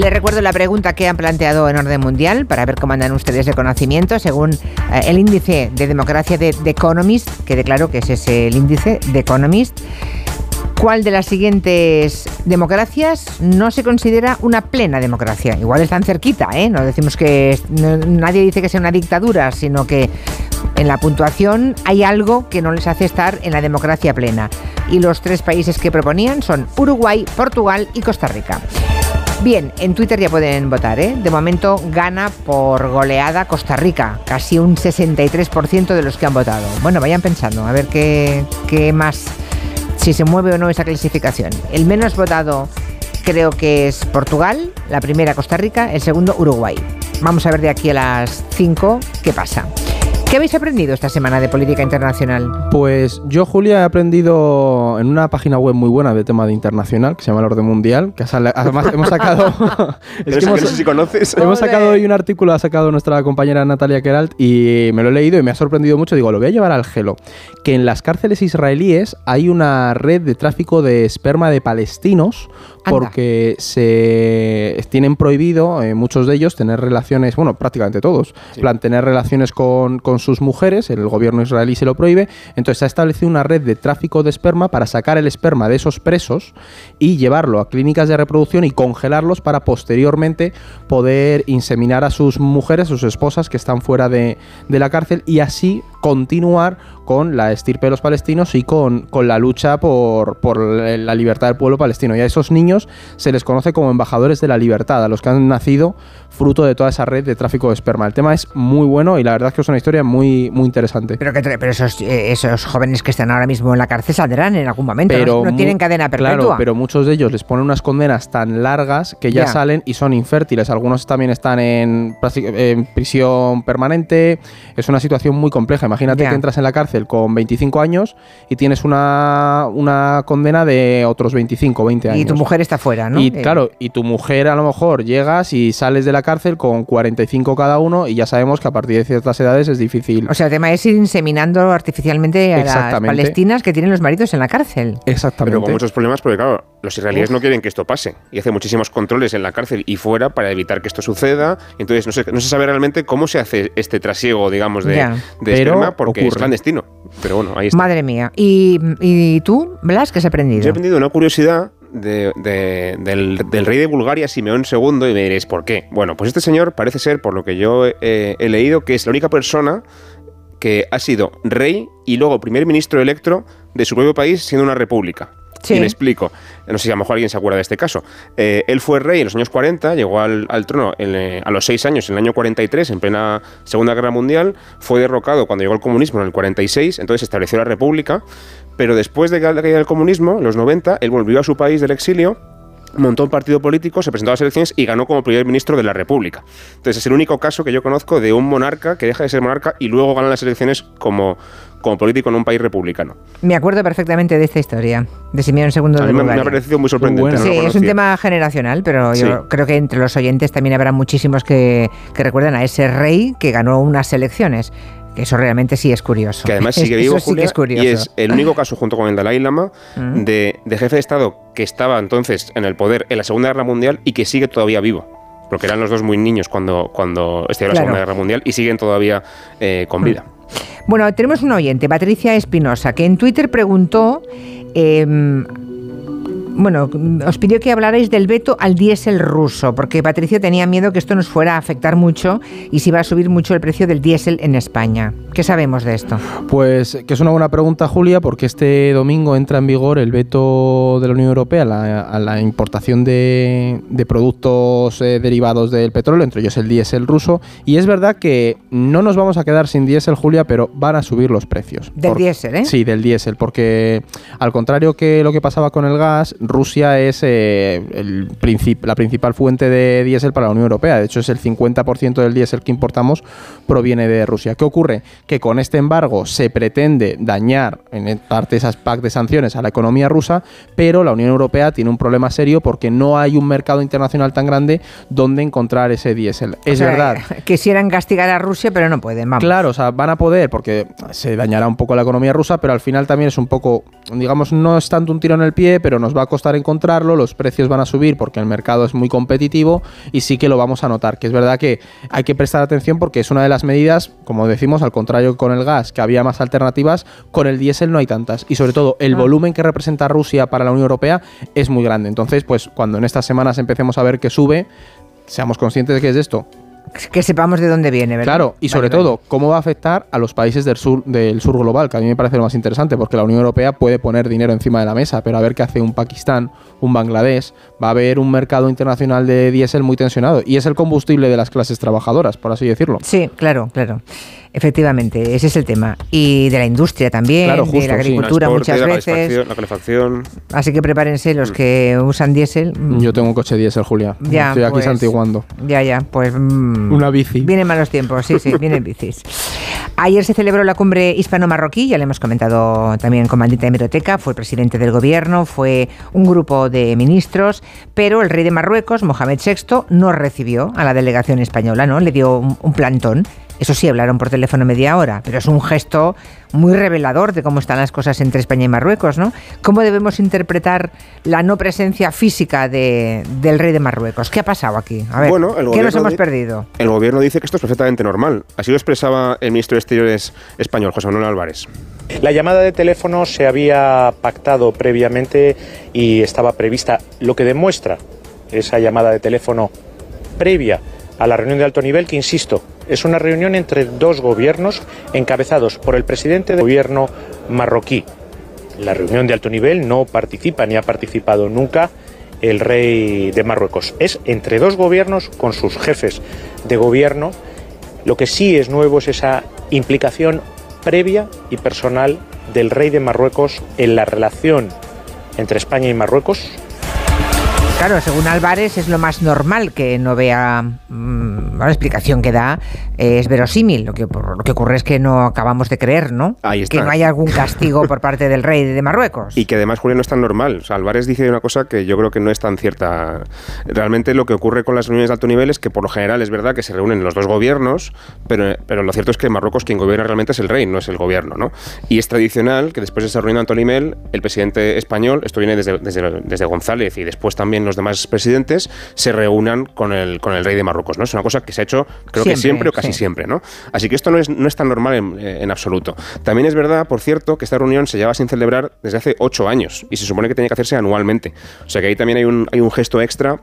les recuerdo la pregunta que han planteado en orden mundial para ver cómo andan ustedes de conocimiento según eh, el índice de democracia de The Economist, que declaro que ese es el índice de Economist. ¿Cuál de las siguientes democracias no se considera una plena democracia? Igual están cerquita, ¿eh? No decimos que nadie dice que sea una dictadura, sino que en la puntuación hay algo que no les hace estar en la democracia plena. Y los tres países que proponían son Uruguay, Portugal y Costa Rica. Bien, en Twitter ya pueden votar, ¿eh? De momento gana por goleada Costa Rica, casi un 63% de los que han votado. Bueno, vayan pensando, a ver qué, qué más si se mueve o no esa clasificación. El menos votado creo que es Portugal, la primera Costa Rica, el segundo Uruguay. Vamos a ver de aquí a las 5 qué pasa. ¿Qué habéis aprendido esta semana de política internacional? Pues yo, Julia, he aprendido en una página web muy buena de tema de internacional que se llama El Orden Mundial, que además hemos sacado... es que hemos, no sé si conoces. Hemos sacado hoy un artículo, ha sacado nuestra compañera Natalia Keralt y me lo he leído y me ha sorprendido mucho. Digo, lo voy a llevar al gelo. Que en las cárceles israelíes hay una red de tráfico de esperma de palestinos porque se tienen prohibido, eh, muchos de ellos, tener relaciones, bueno, prácticamente todos, plan, tener relaciones con, con, sus mujeres, el gobierno israelí se lo prohíbe, entonces se ha establecido una red de tráfico de esperma para sacar el esperma de esos presos y llevarlo a clínicas de reproducción y congelarlos para posteriormente poder inseminar a sus mujeres, sus esposas que están fuera de, de la cárcel y así continuar con la estirpe de los palestinos y con, con la lucha por, por, la libertad del pueblo palestino. Y a esos niños se les conoce como embajadores de la libertad, a los que han nacido fruto de toda esa red de tráfico de esperma. El tema es muy bueno y la verdad es que es una historia muy, muy interesante. Pero, que, pero esos, eh, esos jóvenes que están ahora mismo en la cárcel saldrán en algún momento, pero no, tienen cadena perpetua. Claro, pero muchos de ellos les ponen unas condenas tan largas que ya, salen y son infértiles. Algunos también están en, en, prisión permanente. Es una situación muy compleja. Imagínate que entras en la cárcel con 25 años y tienes una, una condena de otros 25, 20 años. Y tu mujer está fuera, ¿no? Y eh. claro, y tu mujer a lo mejor llegas y sales de la cárcel con 45 cada uno y ya sabemos que a partir de ciertas edades es difícil. O sea, el tema es ir inseminando artificialmente a las palestinas que tienen los maridos en la cárcel. Exactamente. Pero con muchos problemas porque, claro, los israelíes no quieren que esto pase y hace muchísimos controles en la cárcel y fuera para evitar que esto suceda. Entonces, no se, no se sabe realmente cómo se hace este trasiego, digamos, de, de esperma porque es clandestino. Pero bueno, ahí está. Madre mía. ¿Y, tú, Blas, qué has aprendido? Yo he aprendido una curiosidad del, rey de Bulgaria, Simeón II, y me diréis, ¿por qué? Bueno, pues este señor parece ser, por lo que yo he leído, que es la única persona que ha sido rey y luego primer ministro electo de su propio país siendo una república. Y me explico. No sé si a lo mejor alguien se acuerda de este caso. Eh, él fue rey en los años 40, llegó al, trono eh, a los 6 años, en el año 43, en plena Segunda Guerra Mundial. Fue derrocado cuando llegó el comunismo en el 46, entonces estableció la república. Pero después de la caída del comunismo, en los 90, él volvió a su país del exilio montó un partido político, se presentó a las elecciones y ganó como primer ministro de la República. Entonces es el único caso que yo conozco de un monarca que deja de ser monarca y luego gana las elecciones como, como político en un país republicano. Me acuerdo perfectamente de esta historia, de Simeón II de A mí me, ha parecido muy sorprendente. sí, es un tema generacional, pero yo creo que entre los oyentes también habrá muchísimos que, que recuerdan a ese rey que ganó unas elecciones. Eso realmente sí es curioso. Que además sigue vivo, sí es curioso. y es el único caso, junto con el Dalai Lama, mm. de, jefe de Estado que estaba entonces en el poder en la Segunda Guerra Mundial y que sigue todavía vivo. Porque eran los dos muy niños cuando, cuando estalló la Segunda Guerra Mundial y siguen todavía eh, con mm. vida. Bueno, tenemos un oyente, Patricia Espinosa, que en Twitter preguntó... Em, bueno, os pidió que hablarais del veto al diésel ruso, porque Patricia tenía miedo que esto nos fuera a afectar mucho y si iba a subir mucho el precio del diésel en España. ¿Qué sabemos de esto? Pues que es una buena pregunta, Julia, porque este domingo entra en vigor el veto de la Unión Europea a la, importación de, productos eh, derivados del petróleo, entre ellos el diésel ruso. Y es verdad que no nos vamos a quedar sin diésel, Julia, pero van a subir los precios. Del diésel, ¿eh? Sí, del diésel, porque al contrario que lo que pasaba con el gas, Rusia es eh, el la principal fuente de diésel para la Unión Europea. De hecho, es el 50% del diésel que importamos proviene de Rusia. ¿Qué ocurre? Que con este embargo se pretende dañar en parte esas packs de sanciones a la economía rusa, pero la Unión Europea tiene un problema serio porque no hay un mercado internacional tan grande donde encontrar ese diésel. Es verdad. Quisieran castigar a Rusia, pero no pueden. Claro, o sea, van a poder porque se dañará un poco la economía rusa, pero al final también es un poco, digamos, no es tanto un tiro en el pie, pero nos va a costar costar encontrarlo, los precios van a subir porque el mercado es muy competitivo y sí que lo vamos a notar. Que es verdad que hay que prestar atención porque es una de las medidas, como decimos, al contrario que con el gas, que había más alternativas, con el diésel no hay tantas. Y sobre todo, el ah. volumen que representa Rusia para la Unión Europea es muy grande. Entonces, pues cuando en estas semanas empecemos a ver que sube, seamos conscientes de que es esto que sepamos de dónde viene, ¿verdad? Claro, y sobre todo, cómo va a afectar a los países del sur, del sur global, que a mí me parece lo más interesante, porque la Unión Europea puede poner dinero encima de la mesa, pero a ver qué hace un Pakistán, un Bangladesh, va a haber un mercado internacional de diésel muy tensionado, y es el combustible de las clases trabajadoras, por así decirlo. Sí, claro, claro. Efectivamente, ese es el tema. Y de la industria también, de la agricultura muchas veces. La calefacción. Así que prepárense los mm. que usan diésel. Yo tengo un coche diésel, Julia. Ya, Estoy aquí pues, santiguando. Ya, ya, pues... Mm, Una bici. Vienen malos tiempos, sí, sí, vienen bicis. Ayer se celebró la cumbre hispano-marroquí, ya le hemos comentado también con Mandita Hemeroteca, fue presidente del gobierno, fue un grupo de ministros, pero el rey de Marruecos, Mohamed VI, no recibió a la delegación española, ¿no? Le dio un plantón eso sí, hablaron por teléfono media hora, pero es un gesto muy revelador de cómo están las cosas entre España y Marruecos, ¿no? ¿Cómo debemos interpretar la no presencia física del rey de Marruecos? ¿Qué ha pasado aquí? A ver, ¿qué nos hemos perdido? El gobierno dice que esto es perfectamente normal. Así lo expresaba el ministro de Exteriores español, José Manuel Álvarez. La llamada de teléfono se había pactado previamente y estaba prevista, lo que demuestra esa llamada de teléfono previa a la reunión de alto nivel, que insisto, es una reunión entre dos gobiernos encabezados por el presidente del gobierno marroquí. la reunión de alto nivel no participa ni ha participado nunca el rey de Marruecos. Es entre dos gobiernos con sus jefes de gobierno. Lo que sí es nuevo es esa implicación previa y personal del rey de Marruecos en la relación entre España y Marruecos, Claro, según Álvarez es lo más normal que no vea mm, la explicación que da es verosímil. Lo que, lo que ocurre es que no acabamos de creer, ¿no? Que no haya algún castigo por parte del rey de Marruecos. Y que además, Julio, no es tan normal. Álvarez dice una cosa que yo creo que no es tan cierta. Realmente lo que ocurre con las reuniones de alto nivel es que por lo general es verdad que se reúnen los dos gobiernos, pero, pero lo cierto es que Marruecos quien gobierna realmente es el rey, no es el gobierno, ¿no? Y es tradicional que después de esa reunión de alto nivel, el presidente español, esto viene desde, desde, desde González y después también los demás presidentes se reúnan con el, con el rey de Marruecos. ¿no? Es una cosa que se ha hecho, creo que siempre o casi siempre. ¿no? Así que esto no es, no es tan normal en, en, absoluto. También es verdad, por cierto, que esta reunión se lleva sin celebrar desde hace ocho años y se supone que tenía que hacerse anualmente. O sea que ahí también hay un, hay un gesto extra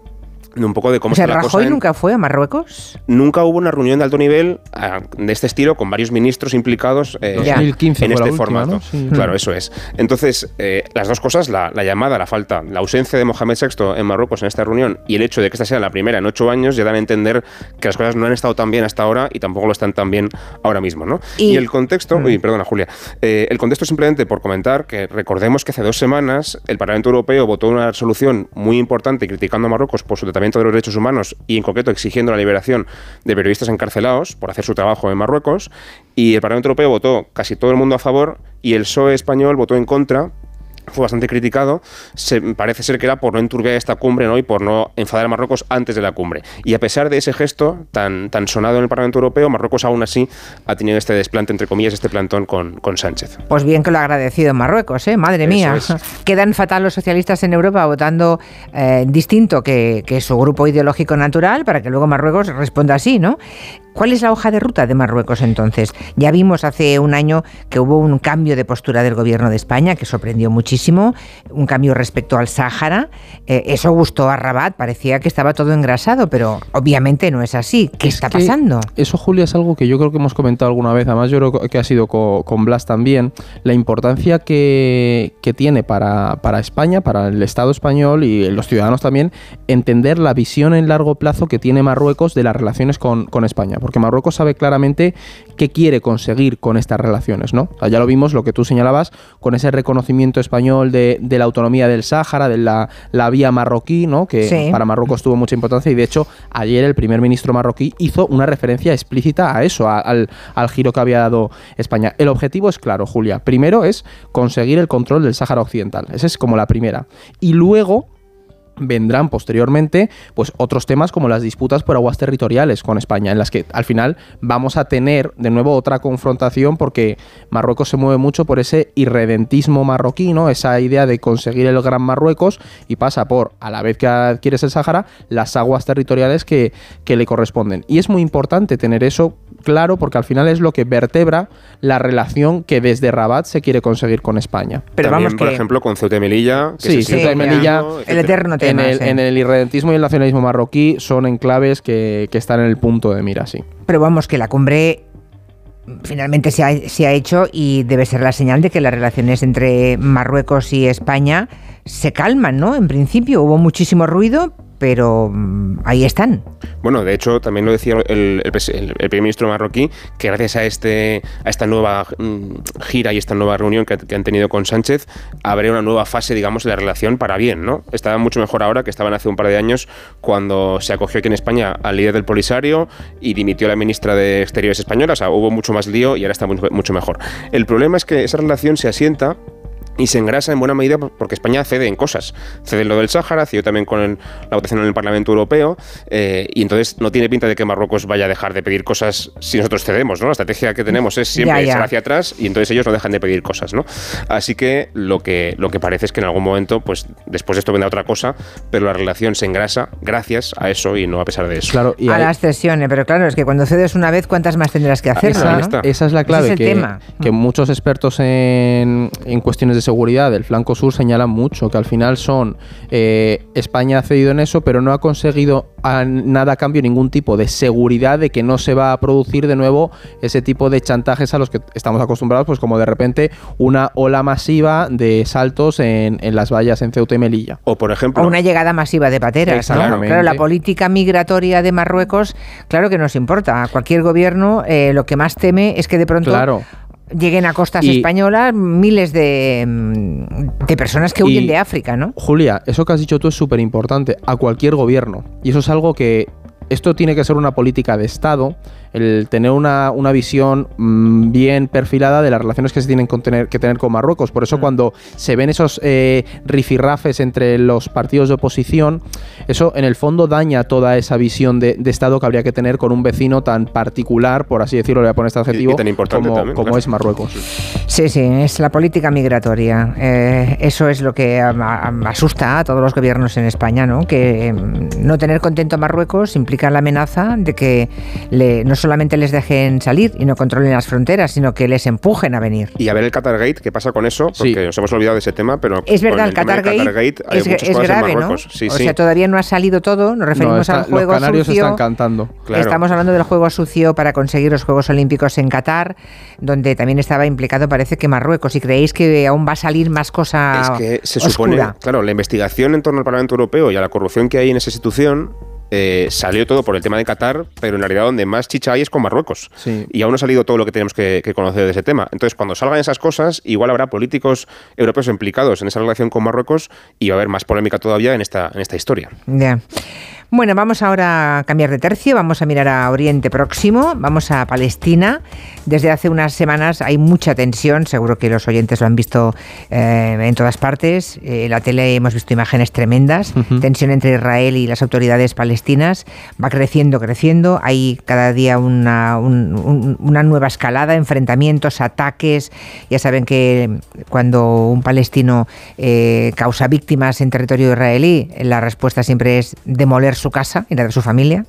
un poco de cómo o sea, Rajoy nunca fue a Marruecos? Nunca hubo una reunión de alto nivel ah, de este estilo con varios ministros implicados eh, en este formato. Claro, eso es. Entonces, eh, las dos cosas, la, llamada, la falta, la ausencia de Mohamed VI en Marruecos en esta reunión y el hecho de que esta sea la primera en ocho años ya dan a entender que las cosas no han estado tan bien hasta ahora y tampoco lo están tan bien ahora mismo. ¿no? Y, el contexto, mm. uy, perdona Julia, eh, el contexto simplemente por comentar que recordemos que hace dos semanas el Parlamento Europeo votó una resolución muy importante criticando a Marruecos por su tratamiento de los derechos humanos y en concreto exigiendo la liberación de periodistas encarcelados por hacer su trabajo en Marruecos. Y el Parlamento Europeo votó casi todo el mundo a favor y el PSOE español votó en contra fue bastante criticado, se, parece ser que era por no enturbiar esta cumbre ¿no? y por no enfadar a Marruecos antes de la cumbre. Y a pesar de ese gesto tan, tan sonado en el Parlamento Europeo, Marruecos aún así ha tenido este desplante, entre comillas, este plantón con, con Sánchez. Pues bien que lo ha agradecido Marruecos, ¿eh? madre mía. Quedan fatal los socialistas en Europa votando eh, distinto que, que su grupo ideológico natural para que luego Marruecos responda así, ¿no? ¿Cuál es la hoja de ruta de Marruecos entonces? Ya vimos hace un año que hubo un cambio de postura del gobierno de España que sorprendió muchísimo, un cambio respecto al Sáhara. Eh, eso gustó a Rabat, parecía que estaba todo engrasado, pero obviamente no es así. ¿Qué está pasando? Eso, Julia, es algo que yo creo que hemos comentado alguna vez, además yo creo que ha sido con, Blas también, la importancia que, tiene para, para España, para el Estado español y los ciudadanos también, entender la visión en largo plazo que tiene Marruecos de las relaciones con, con España porque Marruecos sabe claramente qué quiere conseguir con estas relaciones, ¿no? ya lo vimos, lo que tú señalabas, con ese reconocimiento español de, la autonomía del Sáhara, de la, vía marroquí, ¿no? Que para Marruecos tuvo mucha importancia y de hecho ayer el primer ministro marroquí hizo una referencia explícita a eso, al, al giro que había dado España. El objetivo es claro, Julia. Primero es conseguir el control del Sáhara Occidental. Esa es como la primera. Y luego vendrán posteriormente pues otros temas como las disputas por aguas territoriales con España, en las que al final vamos a tener de nuevo otra confrontación porque Marruecos se mueve mucho por ese irredentismo marroquí, esa idea de conseguir el Gran Marruecos y pasa por, a la vez que adquieres el Sahara, las aguas territoriales que, que le corresponden. Y es muy importante tener eso claro porque al final es lo que vertebra la relación que desde Rabat se quiere conseguir con España. Pero También, vamos por ejemplo, con Ceuta y Melilla. sí, Ceuta y Melilla, el eterno tema, en el, en el, irredentismo y el nacionalismo marroquí son enclaves que, que están en el punto de mira, sí. Pero vamos, que la cumbre finalmente se ha, se ha, hecho y debe ser la señal de que las relaciones entre Marruecos y España se calman, ¿no? En principio hubo muchísimo ruido, pero mm, ahí están. Bueno, de hecho, también lo decía el, primer ministro marroquí, que gracias a, este, a esta nueva mm, gira y esta nueva reunión que, han tenido con Sánchez, habría una nueva fase, digamos, de la relación para bien, ¿no? Estaba mucho mejor ahora que estaban hace un par de años cuando se acogió aquí en España al líder del Polisario y dimitió la ministra de Exteriores española, o sea, hubo mucho más lío y ahora está mucho mejor. El problema es que esa relación se asienta y se engrasa en buena medida porque España cede en cosas. Cede en lo del Sáhara, cedió también con la votación en el Parlamento Europeo, eh, y entonces no tiene pinta de que Marruecos vaya a dejar de pedir cosas si nosotros cedemos, ¿no? La estrategia que tenemos es siempre echar hacia atrás y entonces ellos no dejan de pedir cosas, ¿no? Así que lo que, lo que parece es que en algún momento, pues después de esto vendrá otra cosa, pero la relación se engrasa gracias a eso y no a pesar de eso. Claro, y a las cesiones, pero claro, es que cuando cedes una vez, ¿cuántas más tendrás que hacer? Esa, esa, es la clave, que, que, muchos expertos en, en cuestiones de seguridad del flanco sur señalan mucho, que al final son eh, España ha cedido en eso, pero no ha conseguido a nada a cambio ningún tipo de seguridad de que no se va a producir de nuevo ese tipo de chantajes a los que estamos acostumbrados, pues como de repente una ola masiva de saltos en, las vallas en Ceuta y Melilla. O por ejemplo... O una llegada masiva de pateras. ¿no? Claro, la política migratoria de Marruecos, claro que nos importa. A cualquier gobierno eh, lo que más teme es que de pronto... Claro lleguen a costas españolas miles de, de, personas que huyen de África, ¿no? Julia, eso que has dicho tú es súper importante a cualquier gobierno. Y eso es algo que esto tiene que ser una política de Estado el tener una, visión mm, bien perfilada de las relaciones que se tienen que tener con Marruecos. Por eso mm. cuando se ven esos eh, rifirrafes entre los partidos de oposición, eso en el fondo daña toda esa visión de, Estado que habría que tener con un vecino tan particular, por así decirlo, le voy a poner este adjetivo, como, es Marruecos. Sí, sí, es la política migratoria. Eh, eso es lo que asusta a todos los gobiernos en España, ¿no? Que mm, no tener contento a Marruecos implica la amenaza de que le, no solamente les dejen salir y no controlen las fronteras, sino que les empujen a venir. Y a ver el Qatar Gate, ¿qué pasa con eso? Porque nos hemos olvidado de ese tema, pero es verdad, el, Qatar, Gate es, grave, ¿no? o sea, todavía no ha salido todo, nos referimos al juego los canarios sucio. están cantando. Estamos hablando del juego sucio para conseguir los Juegos Olímpicos en Qatar, donde también estaba implicado parece que Marruecos. ¿Y creéis que aún va a salir más cosa Es que se supone, claro, la investigación en torno al Parlamento Europeo y a la corrupción que hay en esa institución eh, salió todo por el tema de Qatar, pero en realidad donde más chicha hay es con Marruecos. Y aún no ha salido todo lo que tenemos que, conocer de ese tema. Entonces, cuando salgan esas cosas, igual habrá políticos europeos implicados en esa relación con Marruecos y va a haber más polémica todavía en esta, en esta historia. Ya. Bueno, vamos ahora a cambiar de tercio, vamos a mirar a Oriente Próximo, vamos a Palestina. Desde hace unas semanas hay mucha tensión, seguro que los oyentes lo han visto eh, en todas partes. En eh, la tele hemos visto imágenes tremendas, tensión entre Israel y las autoridades palestinas. Va creciendo, creciendo. Hay cada día una, una nueva escalada, enfrentamientos, ataques. Ya saben que cuando un palestino eh, causa víctimas en territorio israelí, la respuesta siempre es demoler su casa y la de su familia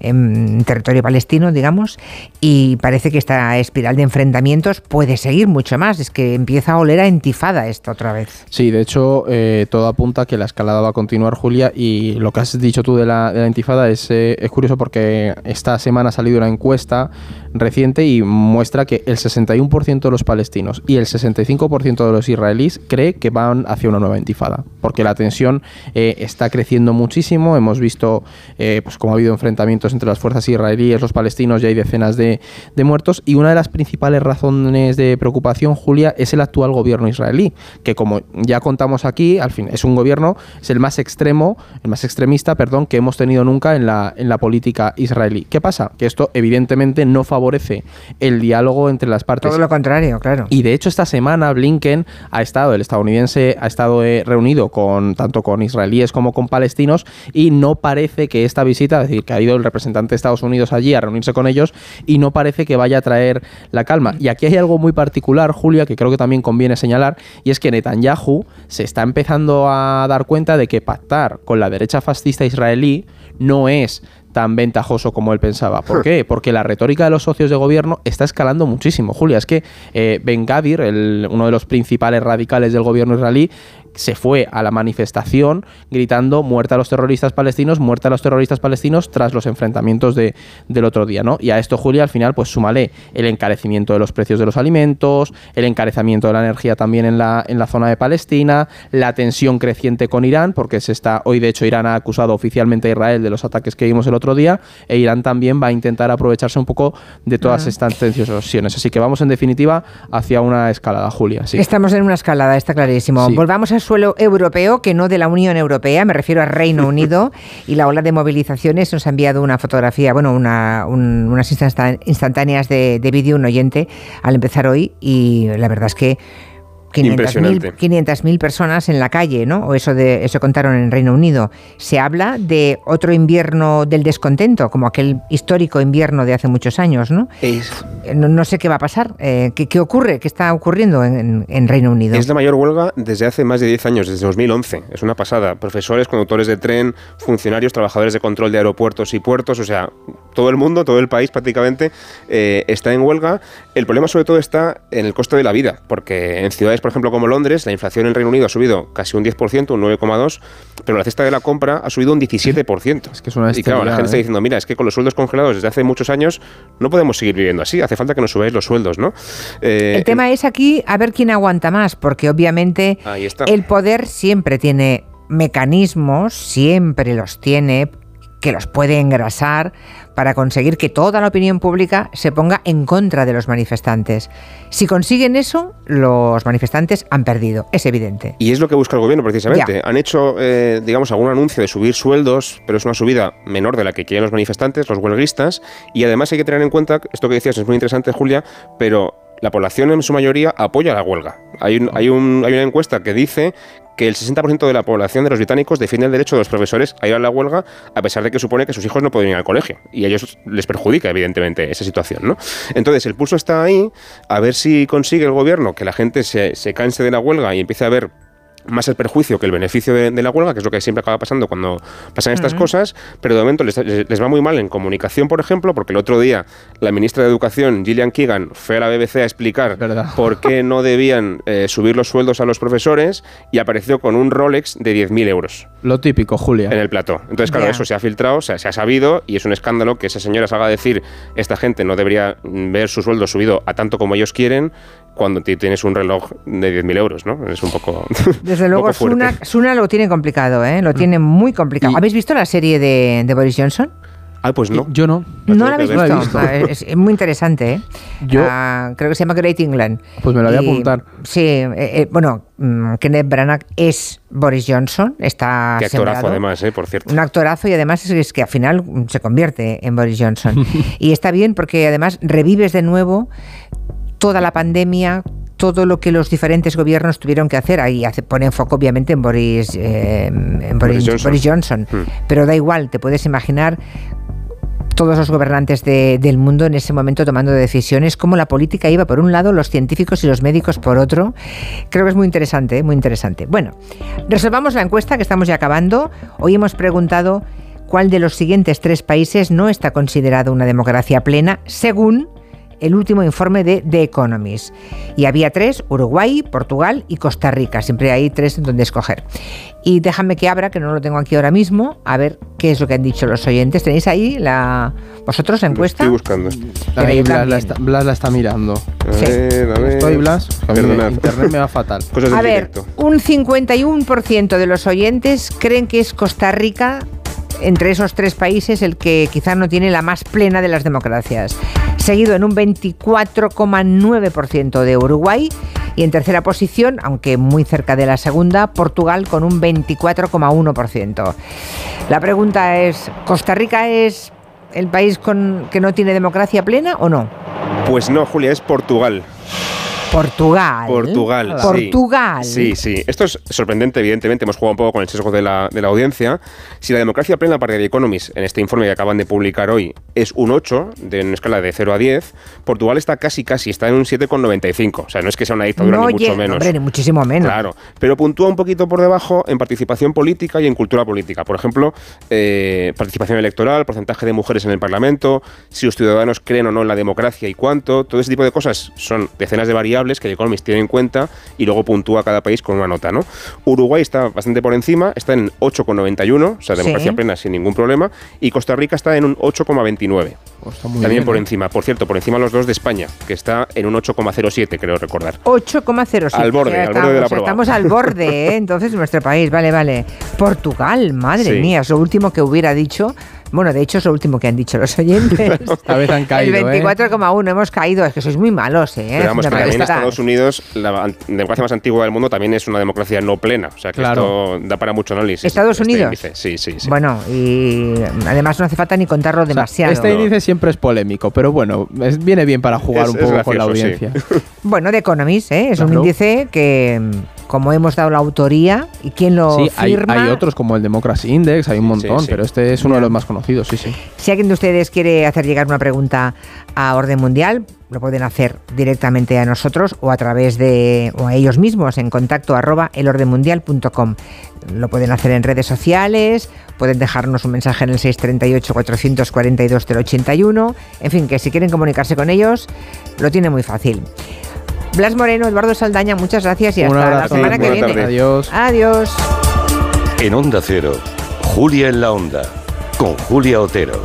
en territorio palestino, digamos, y parece que esta espiral de enfrentamientos puede seguir mucho más. Es que empieza a oler a entifada esto otra vez. Sí, de hecho, eh, todo apunta a que la escalada va a continuar, Julia, y lo que has dicho tú de la, de la intifada es, eh, es curioso porque esta semana ha salido una encuesta reciente y muestra que el 61% de los palestinos y el 65% de los israelíes cree que van hacia una nueva intifada, porque la tensión eh, está creciendo muchísimo. Hemos visto, pues como ha habido enfrentamientos enfrentamientos entre las fuerzas israelíes, los palestinos, ya hay decenas de, de muertos. Y una de las principales razones de preocupación, Julia, es el actual gobierno israelí, que como ya contamos aquí, al fin, es un gobierno, es el más extremo, el más extremista, perdón, que hemos tenido nunca en la, en la política israelí. ¿Qué pasa? Que esto evidentemente no favorece el diálogo entre las partes. Todo lo contrario, claro. Y de hecho esta semana Blinken ha estado, el estadounidense ha estado eh, reunido con tanto con israelíes como con palestinos y no parece que esta visita, es decir, que ha ido el representante de Estados Unidos allí a reunirse con ellos y no parece que vaya a traer la calma. Y aquí hay algo muy particular, Julia, que creo que también conviene señalar, y es que Netanyahu se está empezando a dar cuenta de que pactar con la derecha fascista israelí no es tan ventajoso como él pensaba. ¿Por qué? Porque la retórica de los socios de gobierno está escalando muchísimo, Julia. Es que eh, Ben Gadir, el, uno de los principales radicales del gobierno israelí, se fue a la manifestación gritando muerta a los terroristas palestinos, muerta a los terroristas palestinos tras los enfrentamientos de, del otro día, ¿no? Y a esto, Julia, al final, pues súmale el encarecimiento de los precios de los alimentos, el encarecimiento de la energía también en la, en la zona de Palestina, la tensión creciente con Irán, porque se está, hoy de hecho Irán ha acusado oficialmente a Israel de los ataques que vimos el otro día, e Irán también va a intentar aprovecharse un poco de todas estas tensiones. Así que vamos en definitiva hacia una escalada, Julia. Sí. Estamos en una escalada, está clarísimo. Sí. Volvamos suelo europeo, que no de la Unión Europea, me refiero a Reino Unido, y la ola de movilizaciones nos ha enviado una fotografía, bueno, una- un- unas instan- instantáneas de, de vídeo, un oyente, al empezar hoy, y la verdad es que 500.000 Impresionante. 500.000 personas en la calle, ¿no? O eso de eso contaron en Reino Unido. Se habla de otro invierno del descontento, como aquel histórico invierno de hace muchos años, ¿no? Es, Eh, No, no sé qué va a pasar, eh, ¿qué, qué ocurre? ¿Qué está ocurriendo en, en Reino Unido? es la mayor huelga desde hace más de 10 años, desde 2011. Es una pasada. Profesores, conductores de tren, funcionarios, trabajadores de control de aeropuertos y puertos, o sea, todo el mundo, todo el país prácticamente eh, está en huelga. El problema sobre todo está en el coste de la vida, porque en ciudades, por ejemplo, como Londres, la inflación en Reino Unido ha subido casi un 10%, un 9,2%, pero la cesta de la compra ha subido un 17%. Es que es una y claro, la gente está ¿eh? diciendo, mira, es que con los sueldos congelados desde hace muchos años no podemos seguir viviendo así, hace falta que nos subáis los sueldos, ¿no? Eh, El tema es aquí a ver quién aguanta más, porque obviamente el poder siempre tiene mecanismos, siempre los tiene, que los puede engrasar para conseguir que toda la opinión pública se ponga en contra de los manifestantes. Si consiguen eso, los manifestantes han perdido, es evidente. Y es lo que busca el gobierno precisamente. Ya. Han hecho, eh, digamos, algún anuncio de subir sueldos, pero es una subida menor de la que quieren los manifestantes, los huelguistas. Y además hay que tener en cuenta, esto que decías es muy interesante, Julia, pero la población en su mayoría apoya la huelga. Hay, un- hay, un- hay una encuesta que dice que el 60% de la población de los británicos defiende el derecho de los profesores a ir a la huelga, a pesar de que supone que sus hijos no pueden ir al colegio. Y a ellos les perjudica, evidentemente, esa situación. ¿no? Entonces, el pulso está ahí, a ver si consigue el gobierno que la gente se, se canse de la huelga y empiece a ver más el perjuicio que el beneficio de, de la huelga, que es lo que siempre acaba pasando cuando pasan estas cosas, pero de momento les, les- va muy mal en comunicación, por ejemplo, porque el otro día la ministra de Educación, Gillian Keegan, fue a la BBC a explicar Verdad. por qué no debían eh, subir los sueldos a los profesores y apareció con un Rolex de 10.000 euros Lo típico, Julia. en el plató. Entonces, claro, eso se ha filtrado, o sea, se ha sabido y es un escándalo que esa señora salga a decir esta gente no debería ver su sueldo subido a tanto como ellos quieren cuando ti- tienes un reloj de 10.000 euros, ¿no? Es un poco Desde un luego, poco. Suna, Suna lo tiene complicado, ¿eh? lo tiene muy complicado. Y- ¿Habéis visto la serie de, de Boris Johnson? Ah, pues no. Yo no. La No la habéis visto. No la he visto. Ah, Es, es muy interesante, ¿eh? Yo- Ah, creo que se llama Great England. Pues me la voy a Y, apuntar. Sí, eh, eh, bueno, mm, Kenneth Branagh es Boris Johnson, está Qué actorazo, sembrado. además, ¿eh? por cierto. Un actorazo y además es, es que al final se convierte en Boris Johnson. y está bien porque además revives de nuevo toda la pandemia, todo lo que los diferentes gobiernos tuvieron que hacer. Ahí hace, pone foco obviamente en Boris, eh, en Boris, Boris Johnson. Boris Johnson. Hmm. Pero da igual, te puedes imaginar todos los gobernantes de- del mundo en ese momento tomando decisiones, cómo la política iba por un lado, los científicos y los médicos por otro. Creo que es muy interesante, muy interesante. Bueno, resolvamos la encuesta que estamos ya acabando. Hoy hemos preguntado cuál de los siguientes tres países no está considerado una democracia plena según el último informe de The Economist. Y había tres, Uruguay, Portugal y Costa Rica. Siempre hay tres en donde escoger. Y déjame que abra, que no lo tengo aquí ahora mismo, a ver qué es lo que han dicho los oyentes. ¿Tenéis ahí la vosotros la Lo encuesta? Estoy buscando. Ahí Blas la, está, Blas la está mirando. A Sí. ver, a ver. ¿Estoy, Blas? Perdonad. internet me va fatal. Cosas A ver, directo. un 51% de los oyentes creen que es Costa Rica entre esos tres países el que quizá no tiene la más plena de las democracias. Seguido en un 24,9% de Uruguay y en tercera posición, aunque muy cerca de la segunda, Portugal con un 24,1%. La pregunta es, ¿Costa Rica es el país que no tiene democracia plena o no? Pues no, Julia, es Portugal. Portugal. Portugal. sí. Portugal. Sí, sí. Esto es sorprendente, evidentemente. Hemos jugado un poco con el sesgo de la, de la audiencia. Si la democracia plena para The Economist, en este informe que acaban de publicar hoy, es un 8, de una escala de 0 a 10, Portugal está casi, casi, está en un 7,95. O sea, no es que sea una dictadura No, ni mucho menos. hombre, ni muchísimo menos. Claro, pero puntúa un poquito por debajo en participación política y en cultura política. Por ejemplo, eh, participación electoral, porcentaje de mujeres en el Parlamento, si los ciudadanos creen o no en la democracia y cuánto. Todo ese tipo de cosas son decenas de variables que The Economist tiene en cuenta y luego puntúa cada país con una nota. ¿no? Uruguay está bastante por encima, está en 8,91, o sea, democracia Sí. plena sin ningún problema, y Costa Rica está en un 8,29. Pues está muy También bien, por ¿eh? encima, por cierto, por encima los dos de España, que está en un 8,07, creo recordar. 8,07. Al borde, al borde de la estamos, prueba. Estamos al borde, ¿eh? entonces nuestro país, vale, vale. Portugal, madre Sí. mía, es lo último que hubiera dicho. Bueno, de hecho es lo último que han dicho los oyentes. Esta vez han caído, El ¿eh? 24,1, hemos caído, es que sois muy malos, ¿eh? Pero vamos, también. Estados Unidos, la democracia más antigua del mundo, también es una democracia no plena. O sea que Claro. esto da para mucho análisis. ¿Estados este Unidos? índice. Sí, sí, sí. Bueno, y además no hace falta ni contarlo O sea, demasiado. este índice siempre es polémico, pero bueno, es- viene bien para jugar Es- un poco con la sí. audiencia. Bueno, de Economist, ¿eh? es un índice que, como hemos dado la autoría y quién lo Sí, firma. hay otros como el Democracy Index, hay un montón, sí. pero este es uno de los más conocidos, sí, sí. Si alguien de ustedes quiere hacer llegar una pregunta a Orden Mundial, lo pueden hacer directamente a nosotros o a través de o a ellos mismos en contacto arroba elordenmundial.com. Lo pueden hacer en redes sociales, pueden dejarnos un mensaje en el 638 442 081. En fin, que si quieren comunicarse con ellos, lo tiene muy fácil. Blas Moreno, Eduardo Saldaña, muchas gracias y hasta la semana que viene. tarde. Adiós. Adiós. En Onda Cero, Julia en la Onda, con Julia Otero.